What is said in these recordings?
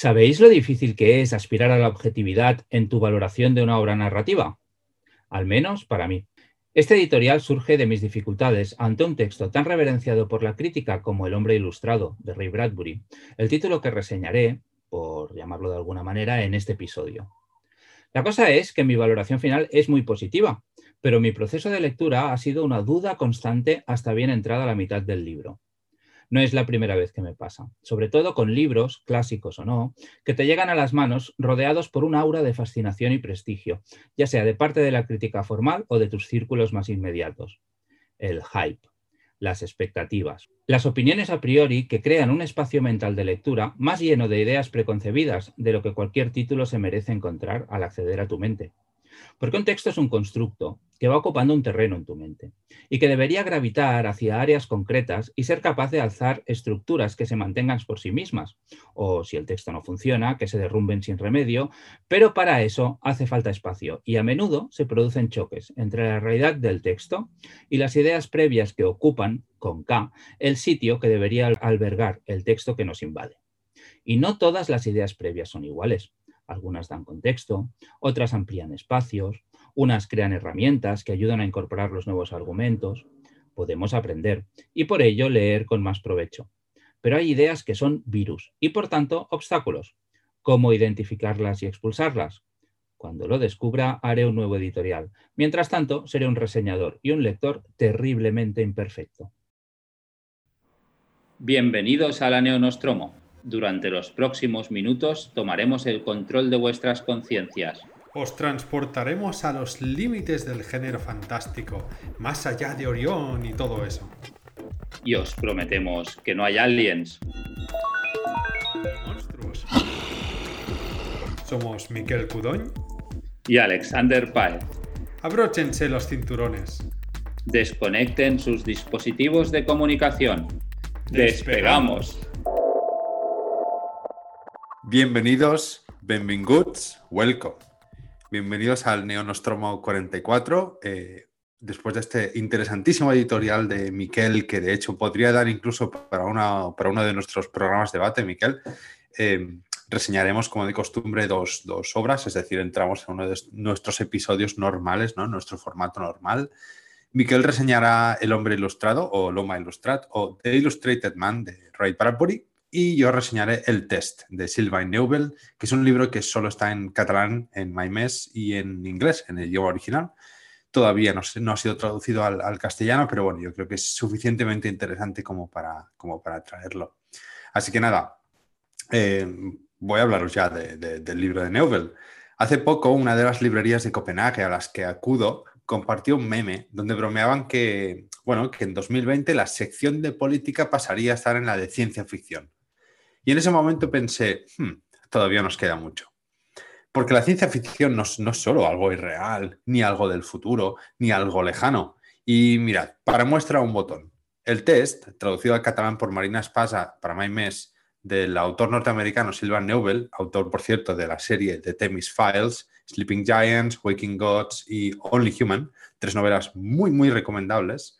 ¿Sabéis lo difícil que es aspirar a la objetividad en tu valoración de una obra narrativa? Al menos para mí. Este editorial surge de mis dificultades ante un texto tan reverenciado por la crítica como El hombre ilustrado, de Ray Bradbury, el título que reseñaré, por llamarlo de alguna manera, en este episodio. La cosa es que mi valoración final es muy positiva, pero mi proceso de lectura ha sido una duda constante hasta bien entrada la mitad del libro. No es la primera vez que me pasa, sobre todo con libros, clásicos o no, que te llegan a las manos rodeados por un aura de fascinación y prestigio, ya sea de parte de la crítica formal o de tus círculos más inmediatos. El hype, las expectativas, las opiniones a priori que crean un espacio mental de lectura más lleno de ideas preconcebidas de lo que cualquier título se merece encontrar al acceder a tu mente. Porque un texto es un constructo que va ocupando un terreno en tu mente y que debería gravitar hacia áreas concretas y ser capaz de alzar estructuras que se mantengan por sí mismas, o si el texto no funciona, que se derrumben sin remedio, pero para eso hace falta espacio y a menudo se producen choques entre la realidad del texto y las ideas previas que ocupan, con K, el sitio que debería albergar el texto que nos invade. Y no todas las ideas previas son iguales. Algunas dan contexto, otras amplían espacios, unas crean herramientas que ayudan a incorporar los nuevos argumentos. Podemos aprender y por ello leer con más provecho. Pero hay ideas que son virus y por tanto obstáculos. ¿Cómo identificarlas y expulsarlas? Cuando lo descubra, haré un nuevo editorial. Mientras tanto, seré un reseñador y un lector terriblemente imperfecto. Bienvenidos a la Neonostromo. Durante los próximos minutos tomaremos el control de vuestras conciencias. Os transportaremos a los límites del género fantástico, más allá de Orión y todo eso. Y os prometemos que no hay aliens. monstruos. Somos Miquel Cudoñ y Alexander Paez. Abróchense los cinturones. Desconecten sus dispositivos de comunicación. Despegamos. Bienvenidos, benvinguts, welcome. Bienvenidos al Neonostromo 44. Eh, después de este interesantísimo editorial de Miquel, que de hecho podría dar incluso para, una, para uno de nuestros programas de debate, Miquel, eh, reseñaremos como de costumbre dos, obras, es decir, entramos en uno de nuestros episodios normales, ¿no? nuestro formato normal. Miquel reseñará El hombre ilustrado o Loma Illustrat o The Illustrated Man de Ray Bradbury y yo reseñaré El Test de Sylvain Neubel, que es un libro que solo está en catalán, en MyMess y en inglés, en el idioma original. Todavía no, no ha sido traducido al, castellano, pero bueno, yo creo que es suficientemente interesante como para, como para traerlo. Así que nada, eh, voy a hablaros ya del libro de Neubel. Hace poco, una de las librerías de Copenhague a las que acudo compartió un meme donde bromeaban que, bueno, que en 2020 la sección de política pasaría a estar en la de ciencia ficción. Y en ese momento pensé, hmm, todavía nos queda mucho. Porque la ciencia ficción no, no, es solo algo irreal, ni algo del futuro, ni algo lejano. Y mirad, para muestra un botón. El test, traducido al catalán por Marina Espasa para mes del autor norteamericano Sylvain Neubel, autor, por cierto, de la serie The Temis Files, Sleeping Giants, Waking Gods y Only Human, tres novelas muy, muy recomendables,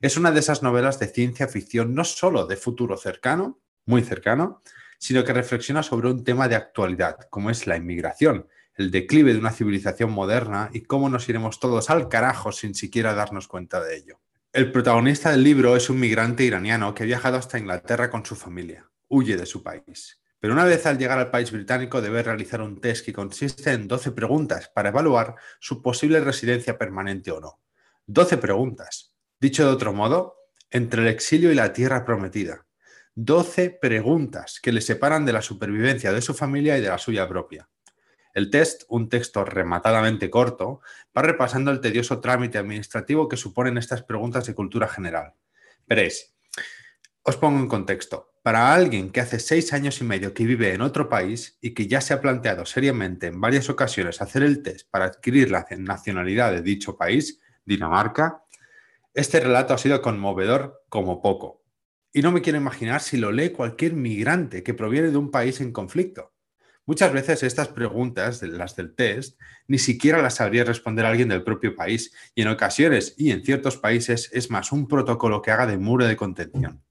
es una de esas novelas de ciencia ficción no solo de futuro cercano, muy cercano, sino que reflexiona sobre un tema de actualidad, como es la inmigración, el declive de una civilización moderna y cómo nos iremos todos al carajo sin siquiera darnos cuenta de ello. El protagonista del libro es un migrante iraniano que ha viajado hasta Inglaterra con su familia. Huye de su país. Pero una vez al llegar al país británico debe realizar un test que consiste en 12 preguntas para evaluar su posible residencia permanente o no. 12 preguntas. Dicho de otro modo, entre el exilio y la tierra prometida, 12 preguntas que le separan de la supervivencia de su familia y de la suya propia. El test, un texto rematadamente corto, va repasando el tedioso trámite administrativo que suponen estas preguntas de cultura general. Veréis, os pongo en contexto. Para alguien que hace seis años y medio que vive en otro país y que ya se ha planteado seriamente en varias ocasiones hacer el test para adquirir la nacionalidad de dicho país, Dinamarca, este relato ha sido conmovedor como poco. Y no me quiero imaginar si lo lee cualquier migrante que proviene de un país en conflicto. Muchas veces estas preguntas, las del test, ni siquiera las sabría responder alguien del propio país y en ocasiones y en ciertos países es más un protocolo que haga de muro de contención.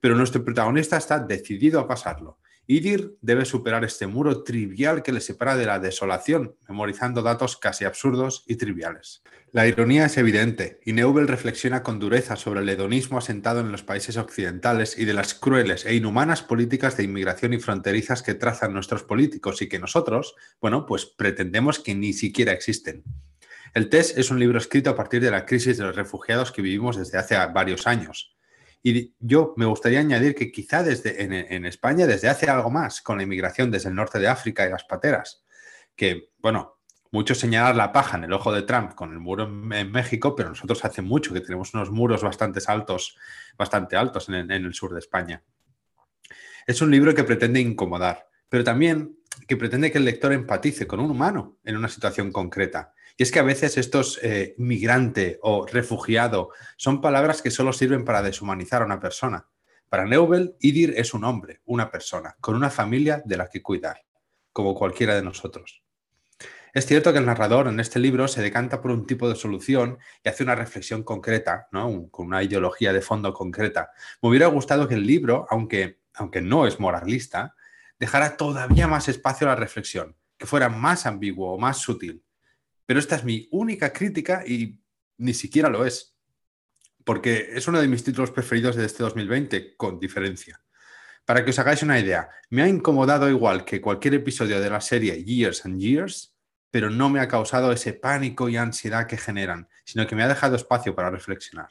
Pero nuestro protagonista está decidido a pasarlo Idir debe superar este muro trivial que le separa de la desolación, memorizando datos casi absurdos y triviales. La ironía es evidente, y Neubel reflexiona con dureza sobre el hedonismo asentado en los países occidentales y de las crueles e inhumanas políticas de inmigración y fronterizas que trazan nuestros políticos y que nosotros, bueno, pues pretendemos que ni siquiera existen. El TES es un libro escrito a partir de la crisis de los refugiados que vivimos desde hace varios años y yo me gustaría añadir que quizá desde, en, España, desde hace algo más, con la inmigración desde el norte de África y las pateras, que, bueno, muchos señalan la paja en el ojo de Trump con el muro en, México, pero nosotros hace mucho que tenemos unos muros bastante altos, bastante altos en el sur de España. Es un libro que pretende incomodar, pero también que pretende que el lector empatice con un humano en una situación concreta y es que a veces estos eh, migrante o refugiado son palabras que solo sirven para deshumanizar a una persona. Para Neubel, Idir es un hombre, una persona, con una familia de la que cuidar, como cualquiera de nosotros. Es cierto que el narrador en este libro se decanta por un tipo de solución y hace una reflexión concreta, ¿no? con una ideología de fondo concreta. Me hubiera gustado que el libro, aunque, aunque no es moralista, dejara todavía más espacio a la reflexión, que fuera más ambiguo o más sutil. Pero esta es mi única crítica y ni siquiera lo es. Porque es uno de mis títulos preferidos de este 2020, con diferencia. Para que os hagáis una idea, me ha incomodado igual que cualquier episodio de la serie Years and Years, pero no me ha causado ese pánico y ansiedad que generan, sino que me ha dejado espacio para reflexionar.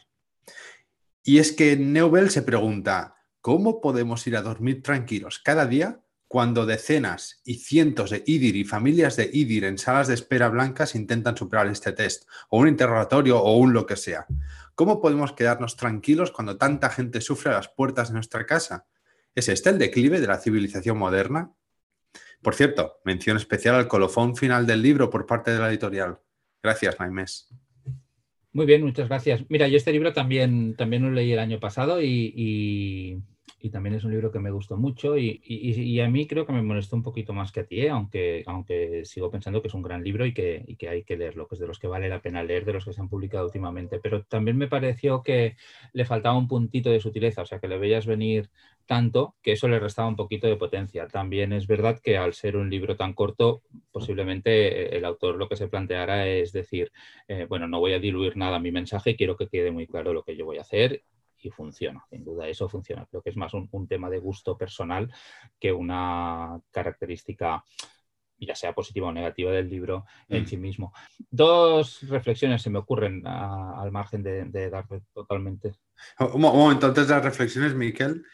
Y es que Neubel se pregunta, ¿cómo podemos ir a dormir tranquilos cada día cuando decenas y cientos de IDIR y familias de IDIR en salas de espera blancas intentan superar este test, o un interrogatorio o un lo que sea. ¿Cómo podemos quedarnos tranquilos cuando tanta gente sufre a las puertas de nuestra casa? ¿Es este el declive de la civilización moderna? Por cierto, mención especial al colofón final del libro por parte de la editorial. Gracias, Naimés. Muy bien, muchas gracias. Mira, yo este libro también, también lo leí el año pasado y y también es un libro que me gustó mucho y, a mí creo que me molestó un poquito más que a ti, ¿eh? aunque, aunque sigo pensando que es un gran libro y que, que, hay que leerlo, que es de los que vale la pena leer, de los que se han publicado últimamente, pero también me pareció que le faltaba un puntito de sutileza, o sea, que le veías venir tanto que eso le restaba un poquito de potencia. También es verdad que al ser un libro tan corto, posiblemente el autor lo que se planteara es decir, eh, bueno, no voy a diluir nada mi mensaje, quiero que quede muy claro lo que yo voy a hacer y funciona, sin duda eso funciona. Creo que es más un, tema de gusto personal que una característica ya sea positiva o negativa del libro en mm. sí mismo. Dos reflexiones se me ocurren al margen de, de darle totalmente. Un momento, antes de las reflexiones, Miquel,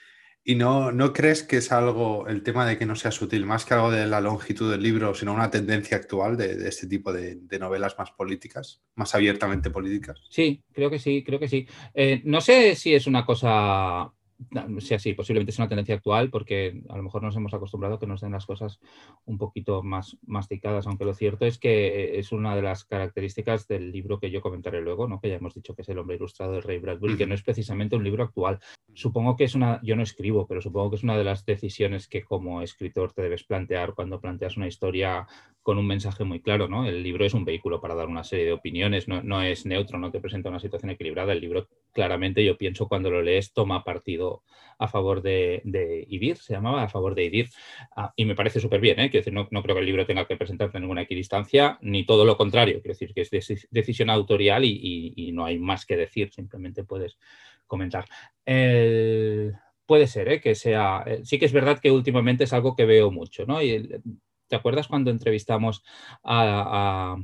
¿Y no, no crees que es algo, el tema de que no sea sutil, más que algo de la longitud del libro, sino una tendencia actual de, este tipo de, novelas más políticas, más abiertamente políticas? Sí, creo que sí, creo que sí. Eh, no sé si es una cosa Sí, así, posiblemente es una tendencia actual porque a lo mejor nos hemos acostumbrado a que nos den las cosas un poquito más masticadas, aunque lo cierto es que es una de las características del libro que yo comentaré luego, ¿no? que ya hemos dicho que es El hombre ilustrado de Ray Bradbury, que no es precisamente un libro actual. Supongo que es una, yo no escribo, pero supongo que es una de las decisiones que como escritor te debes plantear cuando planteas una historia con un mensaje muy claro, ¿no? El libro es un vehículo para dar una serie de opiniones, no, no es neutro, no te presenta una situación equilibrada. El libro claramente yo pienso cuando lo lees toma partido a favor de, IDIR, se llamaba, a favor de IDIR, ah, y me parece súper bien, ¿eh? decir, no, creo que el libro tenga que presentarte ninguna equidistancia, ni todo lo contrario, quiero decir que es decisión autorial y, no hay más que decir, simplemente puedes comentar. puede ser, ¿eh? que sea, eh, sí que es verdad que últimamente es algo que veo mucho, ¿no? Y, ¿Te acuerdas cuando entrevistamos a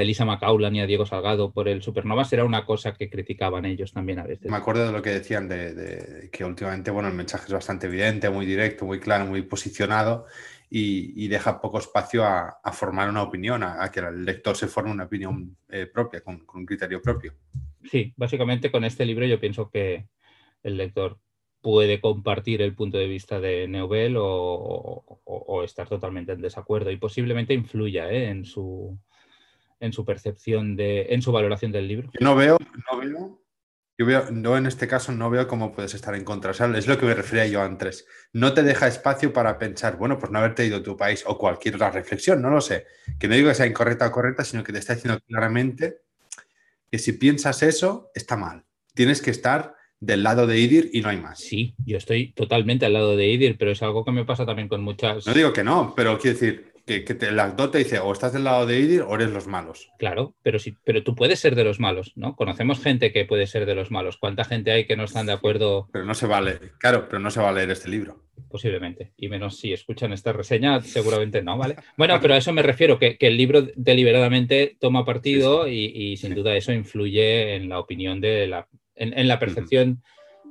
Elisa Macaulan y a Diego Salgado por el Supernovas era una cosa que criticaban ellos también a veces. Me acuerdo de lo que decían de, que últimamente bueno, el mensaje es bastante evidente, muy directo, muy claro, muy posicionado y, deja poco espacio a, formar una opinión, a, que el lector se forme una opinión eh, propia, con, un criterio propio. Sí, básicamente con este libro yo pienso que el lector puede compartir el punto de vista de Neubel o, estar totalmente en desacuerdo y posiblemente influya ¿eh? en su en su percepción de, en su valoración del libro. Yo no veo, no veo, yo veo, no en este caso no veo cómo puedes estar en contra. es lo que me refería yo antes. No te deja espacio para pensar, bueno, pues no haberte ido a tu país o cualquier otra reflexión, no lo sé. Que no digo que sea incorrecta o correcta, sino que te está diciendo claramente que si piensas eso, está mal. Tienes que estar del lado de Idir y no hay más. Sí, yo estoy totalmente al lado de Idir, pero es algo que me pasa también con muchas. No digo que no, pero quiero decir que, el actor te dice o estás del lado de Idir o eres los malos. Claro, pero sí, pero tú puedes ser de los malos, ¿no? Conocemos gente que puede ser de los malos. ¿Cuánta gente hay que no están de acuerdo? Pero no se vale, claro, pero no se va a leer este libro. Posiblemente. Y menos si escuchan esta reseña, seguramente no, ¿vale? Bueno, pero a eso me refiero, que, el libro deliberadamente toma partido Y, sin duda eso influye en la opinión de la, en, la percepción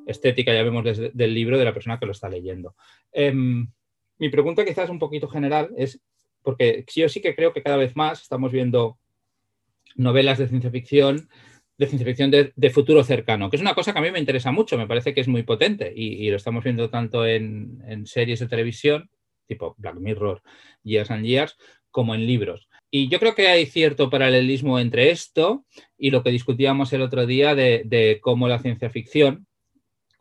estética, ya vemos del libro, de la persona que lo está leyendo. Em, mi pregunta quizás un poquito general es, porque yo sí que creo que cada vez más estamos viendo novelas de ciencia ficción, de ciencia ficción de, futuro cercano, que es una cosa que a mí me interesa mucho, me parece que es muy potente y, lo estamos viendo tanto en, series de televisión, tipo Black Mirror, Years and Years, como en libros. Y yo creo que hay cierto paralelismo entre esto y lo que discutíamos el otro día de, cómo la ciencia ficción,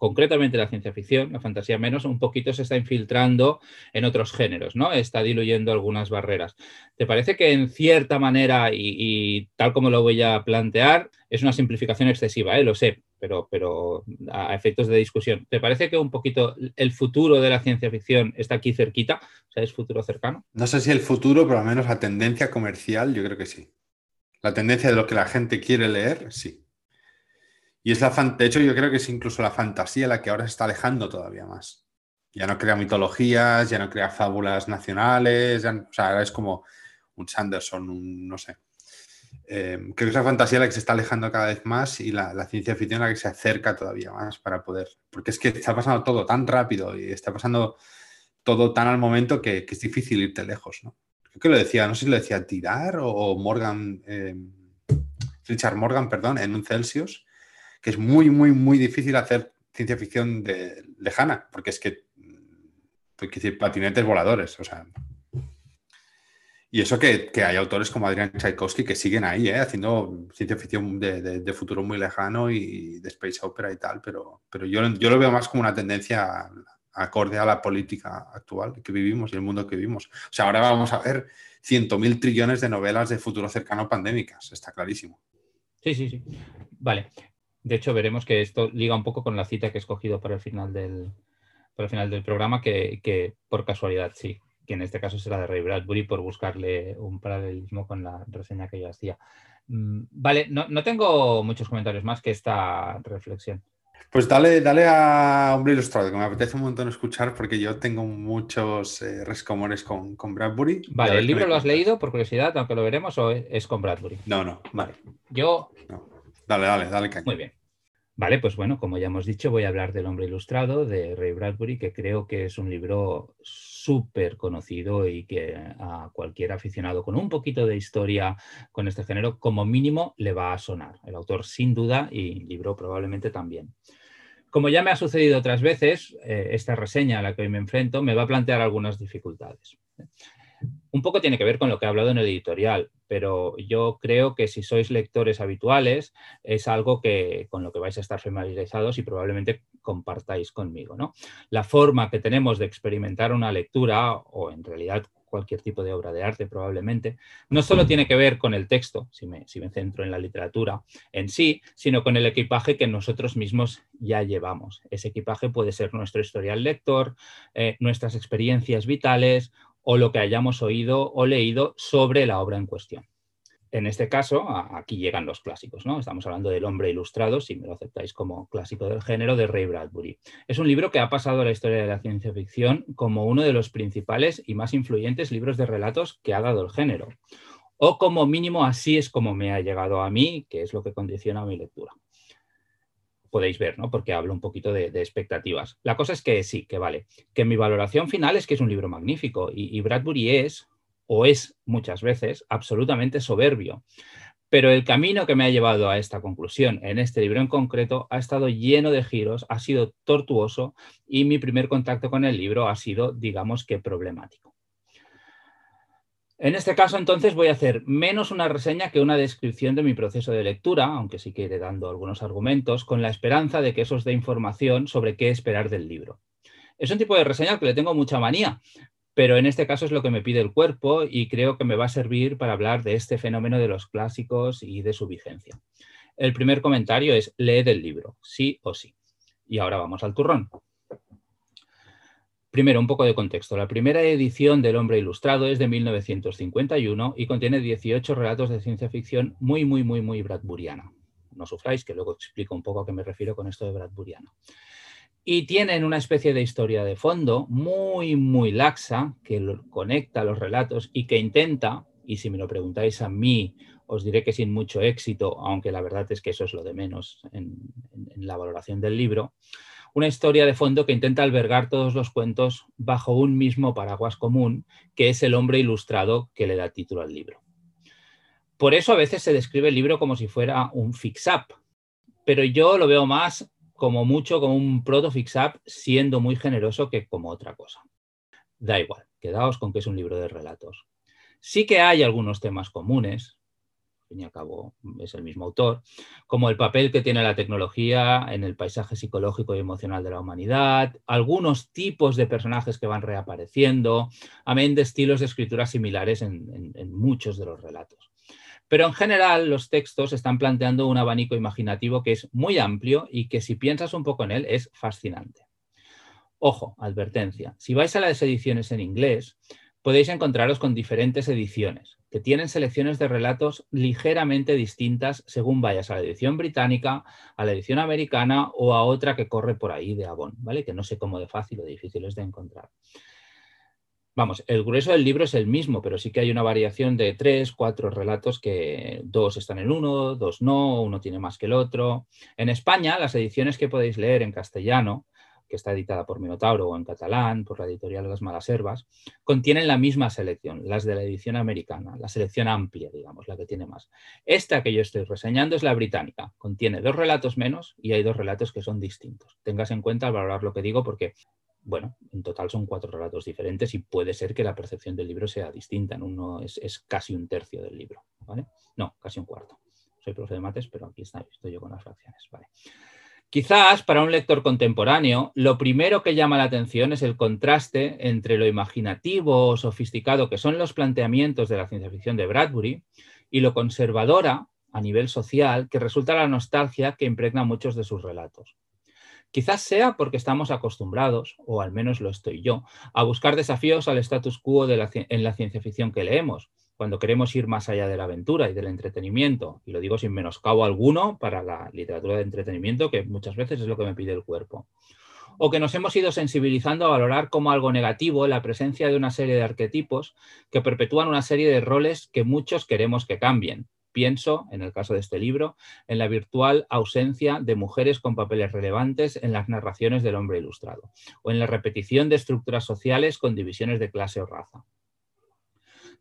concretamente la ciencia ficción, la fantasía menos, un poquito se está infiltrando en otros géneros, ¿no? Está diluyendo algunas barreras. ¿Te parece que en cierta manera, y, tal como lo voy a plantear, es una simplificación excesiva, ¿eh? lo sé, pero, pero a efectos de discusión. ¿Te parece que un poquito el futuro de la ciencia ficción está aquí cerquita? O sea, ¿es futuro cercano? No sé si el futuro, pero al menos la tendencia comercial, yo creo que sí. La tendencia de lo que la gente quiere leer, sí. Y es la de hecho, yo creo que es incluso la fantasía la que ahora se está alejando todavía más. Ya no crea mitologías, ya no crea fábulas nacionales, o sea, ahora es como un Sanderson, un no sé. Eh, creo que es la fantasía la que se está alejando cada vez más y la, ciencia ficción la que se acerca todavía más para poder. Porque es que está pasando todo tan rápido y está pasando todo tan al momento que, es difícil irte lejos, ¿no? Creo que lo decía, no sé si lo decía Tirar o Morgan, eh, Richard Morgan, perdón, en un Celsius, que es muy, muy, muy difícil hacer ciencia ficción de, lejana, porque es que, hay decir, patinetes voladores, o sea, y eso que, hay autores como Adrian Tchaikovsky que siguen ahí, ¿eh? haciendo ciencia ficción de, futuro muy lejano y de space opera y tal, pero, pero yo, yo lo veo más como una tendencia acorde a la política actual que vivimos y el mundo que vivimos. O sea, ahora vamos a ver ciento mil trillones de novelas de futuro cercano pandémicas, está clarísimo. Sí, sí, sí. Vale. De hecho, veremos que esto liga un poco con la cita que he escogido para el final del, para el final del programa, que, que por casualidad sí que en este caso será de Ray Bradbury por buscarle un paralelismo con la reseña que yo hacía. Mm, vale, no, tengo muchos comentarios más que esta reflexión. Pues dale, dale a Hombre Ilustrado, que me apetece un montón escuchar porque yo tengo muchos eh, rescomores con, con, Bradbury. Vale, ¿el libro lo has leído por curiosidad, aunque lo veremos, o es con Bradbury? No, no. Vale. Yo. Dale, dale, dale. Muy bien. Vale, pues bueno, como ya hemos dicho, voy a hablar del Hombre Ilustrado de Ray Bradbury, que creo que es un libro súper conocido y que a cualquier aficionado con un poquito de historia con este género, como mínimo, le va a sonar. El autor sin duda y libro probablemente también. Como ya me ha sucedido otras veces, eh, esta reseña a la que hoy me enfrento me va a plantear algunas dificultades. Un poco tiene que ver con lo que he hablado en el editorial, pero yo creo que si sois lectores habituales es algo que, con lo que vais a estar familiarizados y probablemente compartáis conmigo. ¿no? La forma que tenemos de experimentar una lectura, o en realidad cualquier tipo de obra de arte probablemente, no solo tiene que ver con el texto, si me, centro en la literatura en sí, sino con el equipaje que nosotros mismos ya llevamos. Ese equipaje puede ser nuestro historial lector, eh, nuestras experiencias vitales o lo que hayamos oído o leído sobre la obra en cuestión. En este caso, aquí llegan los clásicos, ¿no? Estamos hablando del hombre ilustrado, si me lo aceptáis como clásico del género, de Ray Bradbury. Es un libro que ha pasado a la historia de la ciencia ficción como uno de los principales y más influyentes libros de relatos que ha dado el género. O como mínimo así es como me ha llegado a mí, que es lo que condiciona mi lectura podéis ver, ¿no? Porque hablo un poquito de, expectativas. La cosa es que sí, que vale. Que mi valoración final es que es un libro magnífico y, Bradbury es, o es muchas veces, absolutamente soberbio. Pero el camino que me ha llevado a esta conclusión en este libro en concreto ha estado lleno de giros, ha sido tortuoso y mi primer contacto con el libro ha sido, digamos que, problemático. En este caso, entonces, voy a hacer menos una reseña que una descripción de mi proceso de lectura, aunque sí que iré dando algunos argumentos, con la esperanza de que eso os dé información sobre qué esperar del libro. Es un tipo de reseña que le tengo mucha manía, pero en este caso es lo que me pide el cuerpo y creo que me va a servir para hablar de este fenómeno de los clásicos y de su vigencia. El primer comentario es, lee del libro, sí o sí. Y ahora vamos al turrón. Primero, un poco de contexto. La primera edición del Hombre Ilustrado es de 1951 y contiene 18 relatos de ciencia ficción muy, muy, muy, muy bradburiana. No sufráis, que luego explico un poco a qué me refiero con esto de bradburiano. Y tienen una especie de historia de fondo muy, muy laxa que conecta los relatos y que intenta, y si me lo preguntáis a mí, os diré que sin mucho éxito, aunque la verdad es que eso es lo de menos en, en la valoración del libro, una historia de fondo que intenta albergar todos los cuentos bajo un mismo paraguas común, que es el hombre ilustrado que le da título al libro. Por eso a veces se describe el libro como si fuera un fix-up, pero yo lo veo más como mucho como un proto fix-up, siendo muy generoso que como otra cosa. Da igual, quedaos con que es un libro de relatos. Sí que hay algunos temas comunes, fin y al cabo es el mismo autor, como el papel que tiene la tecnología en el paisaje psicológico y emocional de la humanidad, algunos tipos de personajes que van reapareciendo, amén de estilos de escritura similares en, en muchos de los relatos. Pero en general los textos están planteando un abanico imaginativo que es muy amplio y que si piensas un poco en él es fascinante. Ojo, advertencia, si vais a las ediciones en inglés, podéis encontraros con diferentes ediciones que tienen selecciones de relatos ligeramente distintas según vayas a la edición británica, a la edición americana o a otra que corre por ahí de Avon, ¿vale? Que no sé cómo de fácil o difícil es de encontrar. Vamos, el grueso del libro es el mismo, pero sí que hay una variación de tres, cuatro relatos que dos están en uno, dos no, uno tiene más que el otro. En España, las ediciones que podéis leer en castellano, que está editada por Minotauro o en catalán, por la editorial Las Malas Herbas, contienen la misma selección, las de la edición americana, la selección amplia, digamos, la que tiene más. Esta que yo estoy reseñando es la británica, contiene dos relatos menos y hay dos relatos que son distintos. Tengas en cuenta al valorar lo que digo porque bueno, en total son cuatro relatos diferentes y puede ser que la percepción del libro sea distinta. En uno es, casi un tercio del libro, ¿vale? No, casi un cuarto. Soy profe de mates, pero aquí está, estoy yo con las fracciones, ¿vale? Quizás para un lector contemporáneo, lo primero que llama la atención es el contraste entre lo imaginativo o sofisticado que son los planteamientos de la ciencia ficción de Bradbury y lo conservadora a nivel social que resulta la nostalgia que impregna muchos de sus relatos. Quizás sea porque estamos acostumbrados, o al menos lo estoy yo, a buscar desafíos al status quo en la ciencia ficción que leemos, cuando queremos ir más allá de la aventura y del entretenimiento, y lo digo sin menoscabo alguno para la literatura de entretenimiento, que muchas veces es lo que me pide el cuerpo. O que nos hemos ido sensibilizando a valorar como algo negativo la presencia de una serie de arquetipos que perpetúan una serie de roles que muchos queremos que cambien, Pienso, en el caso de este libro, en la virtual ausencia de mujeres con papeles relevantes en las narraciones del hombre ilustrado, o en la repetición de estructuras sociales con divisiones de clase o raza.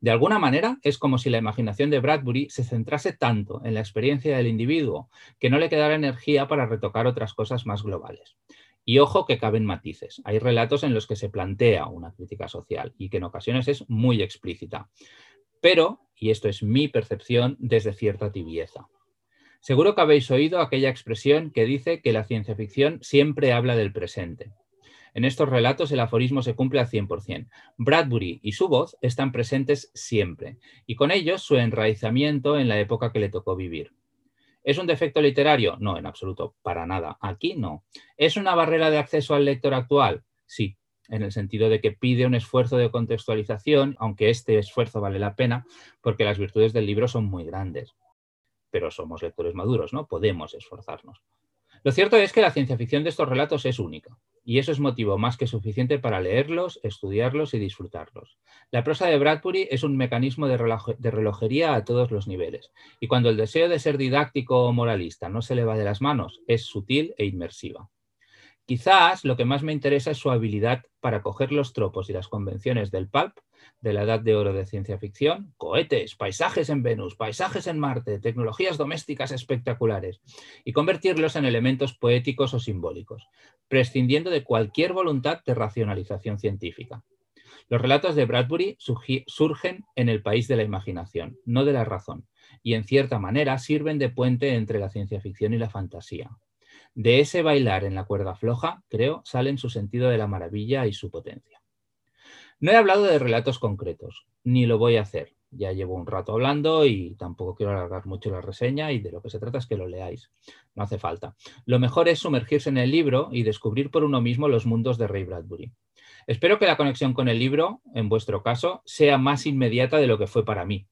De alguna manera, es como si la imaginación de Bradbury se centrase tanto en la experiencia del individuo que no le quedara energía para retocar otras cosas más globales. Y ojo que caben matices. Hay relatos en los que se plantea una crítica social y que en ocasiones es muy explícita pero, y esto es mi percepción, desde cierta tibieza. Seguro que habéis oído aquella expresión que dice que la ciencia ficción siempre habla del presente. En estos relatos el aforismo se cumple al 100%. Bradbury y su voz están presentes siempre, y con ellos su enraizamiento en la época que le tocó vivir. ¿Es un defecto literario? No, en absoluto, para nada. Aquí no. ¿Es una barrera de acceso al lector actual? Sí, en el sentido de que pide un esfuerzo de contextualización, aunque este esfuerzo vale la pena, porque las virtudes del libro son muy grandes. Pero somos lectores maduros, ¿no? Podemos esforzarnos. Lo cierto es que la ciencia ficción de estos relatos es única, y eso es motivo más que suficiente para leerlos, estudiarlos y disfrutarlos. La prosa de Bradbury es un mecanismo de, relojería a todos los niveles, y cuando el deseo de ser didáctico o moralista no se le va de las manos, es sutil e inmersiva. Quizás lo que más me interesa es su habilidad para coger los tropos y las convenciones del pulp, de la edad de oro de ciencia ficción, cohetes, paisajes en Venus, paisajes en Marte, tecnologías domésticas espectaculares, y convertirlos en elementos poéticos o simbólicos, prescindiendo de cualquier voluntad de racionalización científica. Los relatos de Bradbury surgen en el país de la imaginación, no de la razón, y en cierta manera sirven de puente entre la ciencia ficción y la fantasía. De ese bailar en la cuerda floja, creo, salen su sentido de la maravilla y su potencia. No he hablado de relatos concretos, ni lo voy a hacer, Ya llevo un rato hablando y tampoco quiero alargar mucho la reseña y de lo que se trata es que lo leáis. No hace falta. Lo mejor es sumergirse en el libro y descubrir por uno mismo los mundos de Ray Bradbury. Espero que la conexión con el libro, en vuestro caso, sea más inmediata de lo que fue para mí.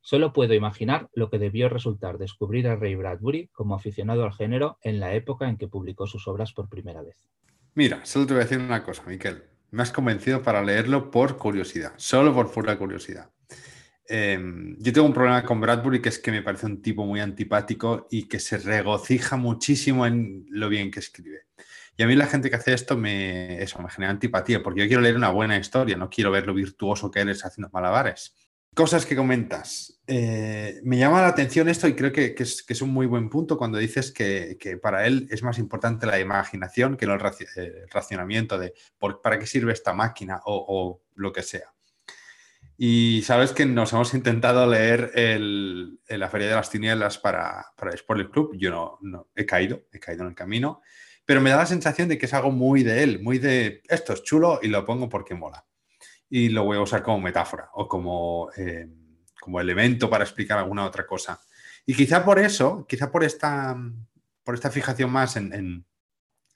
Solo puedo imaginar lo que debió resultar descubrir a Ray Bradbury como aficionado al género en la época en que publicó sus obras por primera vez. Mira, solo te voy a decir una cosa, Miquel. Me has convencido para leerlo por curiosidad, solo por pura curiosidad. Em, yo tengo un problema con Bradbury que es que me parece un tipo muy antipático y que se regocija muchísimo en lo bien que escribe. Y a mí la gente que hace esto me, eso, me genera antipatía, porque yo quiero leer una buena historia, no quiero ver lo virtuoso que eres haciendo malabares. Cosas que comentas. Eh, me llama la atención esto y creo que, es, un muy buen punto cuando dices que, para él es más importante la imaginación que el, eh, racionamiento de para qué sirve esta máquina o lo que sea. Y sabes que nos hemos intentado leer el, La Feria de las Tinieblas para, para el Spoiler Club. Yo no, he caído, he caído en el camino, pero me da la sensación de que es algo muy de él, muy de esto es chulo y lo pongo porque mola. Y lo voy a usar como metáfora o como, eh, como elemento para explicar alguna otra cosa. Y quizá por eso, quizá por esta, por esta fijación más en,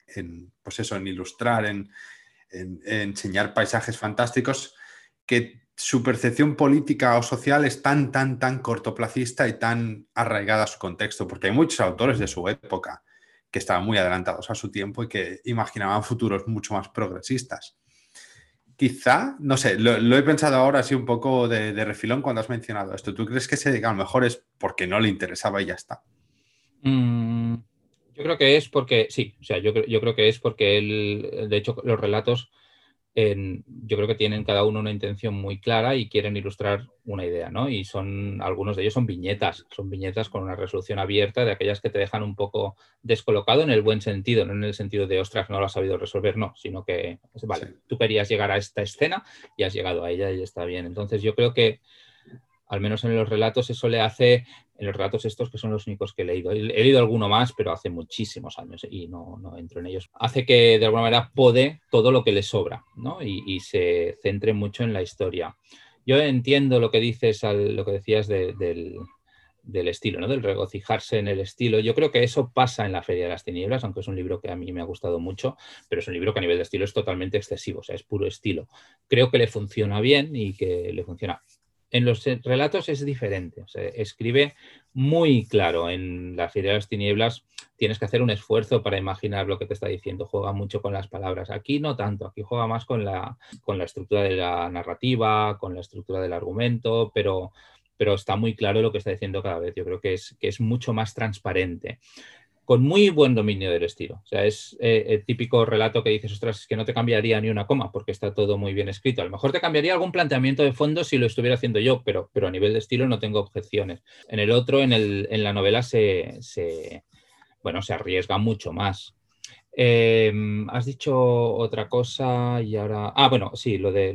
en, pues eso, en ilustrar, en, en enseñar paisajes fantásticos, que su percepción política o social es tan, tan, tan cortoplacista y tan arraigada a su contexto, porque hay muchos autores de su época que estaban muy adelantados a su tiempo y que imaginaban futuros mucho más progresistas. Quizá, no sé, lo, he pensado ahora así un poco de, refilón cuando has mencionado esto. ¿Tú crees que se, a lo mejor es porque no le interesaba y ya está? Mm, yo creo que es porque, sí, o sea, yo, yo creo que es porque él, de hecho, los relatos yo creo que tienen cada uno una intención muy clara y quieren ilustrar una idea, ¿no? Y son, algunos de ellos son viñetas, son viñetas con una resolución abierta de aquellas que te dejan un poco descolocado en el buen sentido, no en el sentido de, ostras, no lo has sabido resolver, no, sino que, vale, tú querías llegar a esta escena y has llegado a ella y está bien. Entonces yo creo que al menos en los relatos, eso le hace, en los relatos estos que son los únicos que he leído, he, leído alguno más, pero hace muchísimos años y no, entro en ellos, hace que de alguna manera pode todo lo que le sobra ¿no? y, se centre mucho en la historia. Yo entiendo lo que dices, lo que decías del, estilo, ¿no? del regocijarse en el estilo. Yo creo que eso pasa en la Feria de las Tinieblas, aunque es un libro que a mí me ha gustado mucho, pero es un libro que a nivel de estilo es totalmente excesivo, o sea, es puro estilo. Creo que le funciona bien y que le funciona en los relatos es diferente. escribe muy claro. En la Feria de las Tinieblas tienes que hacer un esfuerzo para imaginar lo que te está diciendo. Juega mucho con las palabras. Aquí no tanto. Aquí juega más con la, con la estructura de la narrativa, con la estructura del argumento, pero, pero está muy claro lo que está diciendo cada vez. Yo creo que es, que es mucho más transparente con muy buen dominio del estilo. O sea, es eh, el típico relato que dices, ostras, es que no te cambiaría ni una coma porque está todo muy bien escrito. A lo mejor te cambiaría algún planteamiento de fondo si lo estuviera haciendo yo, pero, pero a nivel de estilo no tengo objeciones. En el otro, en, el, en la novela, se, se, bueno, se arriesga mucho más. Em, has dicho otra cosa y ahora. Ah, bueno, sí, lo de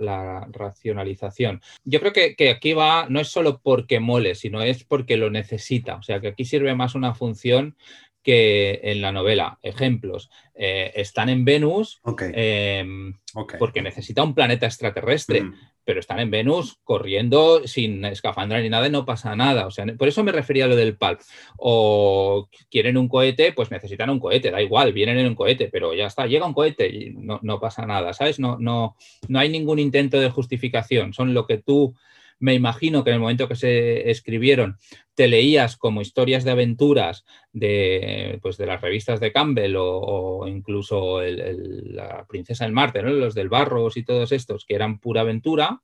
la racionalización. Yo creo que, que, aquí va, no es solo porque mole, sino es porque lo necesita. O sea, que aquí sirve más una función que en la novela. Ejemplos, eh, están en Venus em, porque necesita un planeta extraterrestre, mm. Pero están en Venus corriendo sin escafandra ni nada y no pasa nada. O sea, por eso me refería a lo del pulp. O quieren un cohete, pues necesitan un cohete, da igual, vienen en un cohete, pero ya está, llega un cohete y no, no pasa nada, ¿sabes? No, no, no hay ningún intento de justificación, son lo que tú me imagino que en el momento que se escribieron te leías como historias de aventuras de, pues de las revistas de Campbell o, incluso la Princesa del Marte, los del Barros y todos estos, que eran pura aventura,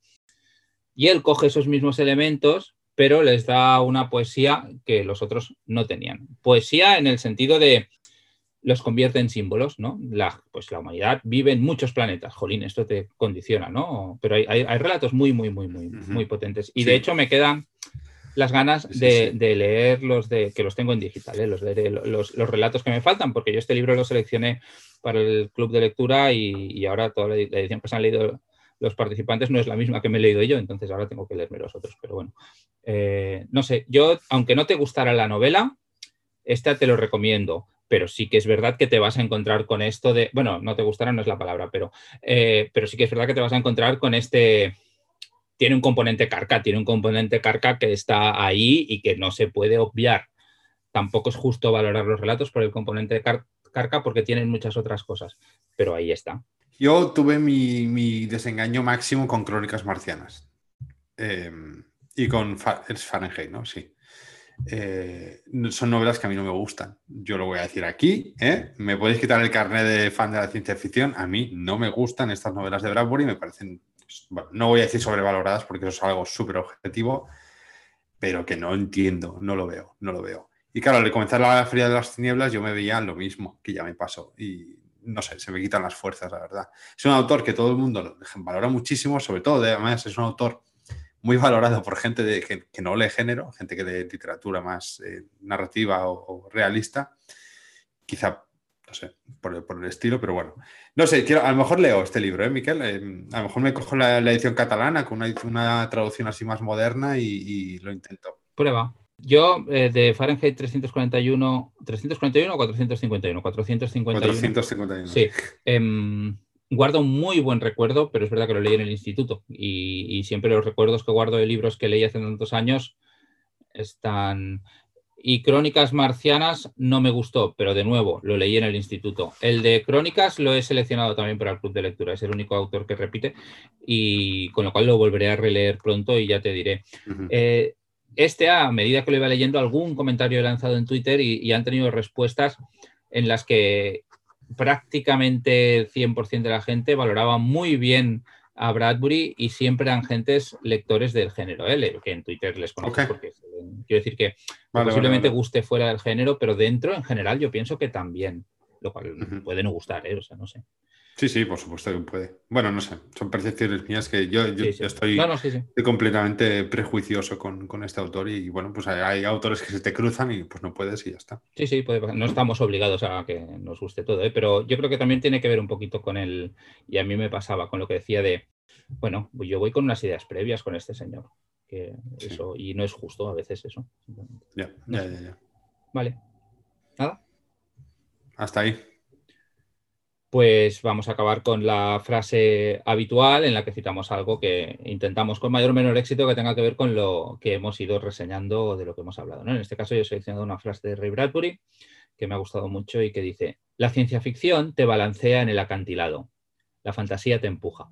y él coge esos mismos elementos, pero les da una poesía que los otros no tenían. Poesía en el sentido de los convierte en símbolos, ¿no? La, pues la humanidad vive en muchos planetas, jolín, esto te condiciona, ¿no? Pero hay, relatos muy, muy, muy, muy, muy potentes. Y de hecho me quedan las ganas de, leer los de, que los tengo en digital, ¿eh? los, los, los, relatos que me faltan, porque yo este libro lo seleccioné para el club de lectura y, ahora toda la, edición que se han leído los participantes no es la misma que me he leído yo, entonces ahora tengo que leerme los otros, pero bueno. Eh, no sé, yo, aunque no te gustara la novela, esta te lo recomiendo pero sí que es verdad que te vas a encontrar con esto de, bueno, no te gustará, no es la palabra, pero, eh, pero sí que es verdad que te vas a encontrar con este tiene un componente carca, tiene un componente carca que está ahí y que no se puede obviar. Tampoco es justo valorar los relatos por el componente carca porque tienen muchas otras cosas, pero ahí está. Yo tuve mi, desengaño máximo con Crónicas Marcianas em, y con Fahrenheit, ¿no? Sí. Eh, son novelas que a mí no me gustan. Yo lo voy a decir aquí. ¿eh? Me podéis quitar el carnet de fan de la ciencia ficción. A mí no me gustan estas novelas de Bradbury. Me parecen, no voy a decir sobrevaloradas porque eso es algo súper objetivo, pero que no entiendo, no lo veo, no lo veo. Y claro, al comenzar la Feria de las Tinieblas yo me veía lo mismo, que ya me pasó. Y no sé, se me quitan las fuerzas, la verdad. Es un autor que todo el mundo valora muchísimo, sobre todo, además, es un autor muy valorado por gente de, que, no lee género, gente que lee literatura más eh, narrativa o, realista. Quizá, no sé, por, el estilo, pero bueno. No sé, quiero, a lo mejor leo este libro, ¿eh, Miquel? Eh, a lo mejor me cojo la, edición catalana con una, traducción así más moderna y, lo intento. Prueba. Yo de Fahrenheit 341, 341 o 451, 451. 451. Sí. Guardo un muy buen recuerdo, pero es verdad que lo leí en el instituto y, siempre los recuerdos que guardo de libros que leí hace tantos años están... Y Crónicas Marcianas no me gustó, pero de nuevo, lo leí en el instituto. El de Crónicas lo he seleccionado también para el club de lectura, es el único autor que repite y con lo cual lo volveré a releer pronto y ya te diré. Eh, este, a medida que lo iba leyendo, algún comentario he lanzado en Twitter y han tenido respuestas en las que prácticamente el 100% de la gente valoraba muy bien a Bradbury y siempre eran gentes lectores del género, ¿eh? que en Twitter les conozco porque quiero decir que posiblemente guste fuera del género, pero dentro en general yo pienso que también, lo cual puede no gustar, ¿eh? o sea, no sé. Sí, sí, por supuesto que puede. Bueno, no sé, son percepciones mías que yo, estoy, completamente prejuicioso con, este autor y bueno, pues hay, autores que se te cruzan y pues no puedes y ya está. Sí, sí, puede No estamos obligados a que nos guste todo, ¿eh? pero yo creo que también tiene que ver un poquito con el, y a mí me pasaba con lo que decía de, bueno, yo voy con unas ideas previas con este señor, que eso, y no es justo a veces eso. Ya, ya, ya, ya. Vale. ¿Nada? Hasta ahí pues vamos a acabar con la frase habitual en la que citamos algo que intentamos con mayor o menor éxito que tenga que ver con lo que hemos ido reseñando de lo que hemos hablado. En este caso yo he seleccionado una frase de Ray Bradbury que me ha gustado mucho y que dice, la ciencia ficción te balancea en el acantilado, la fantasía te empuja.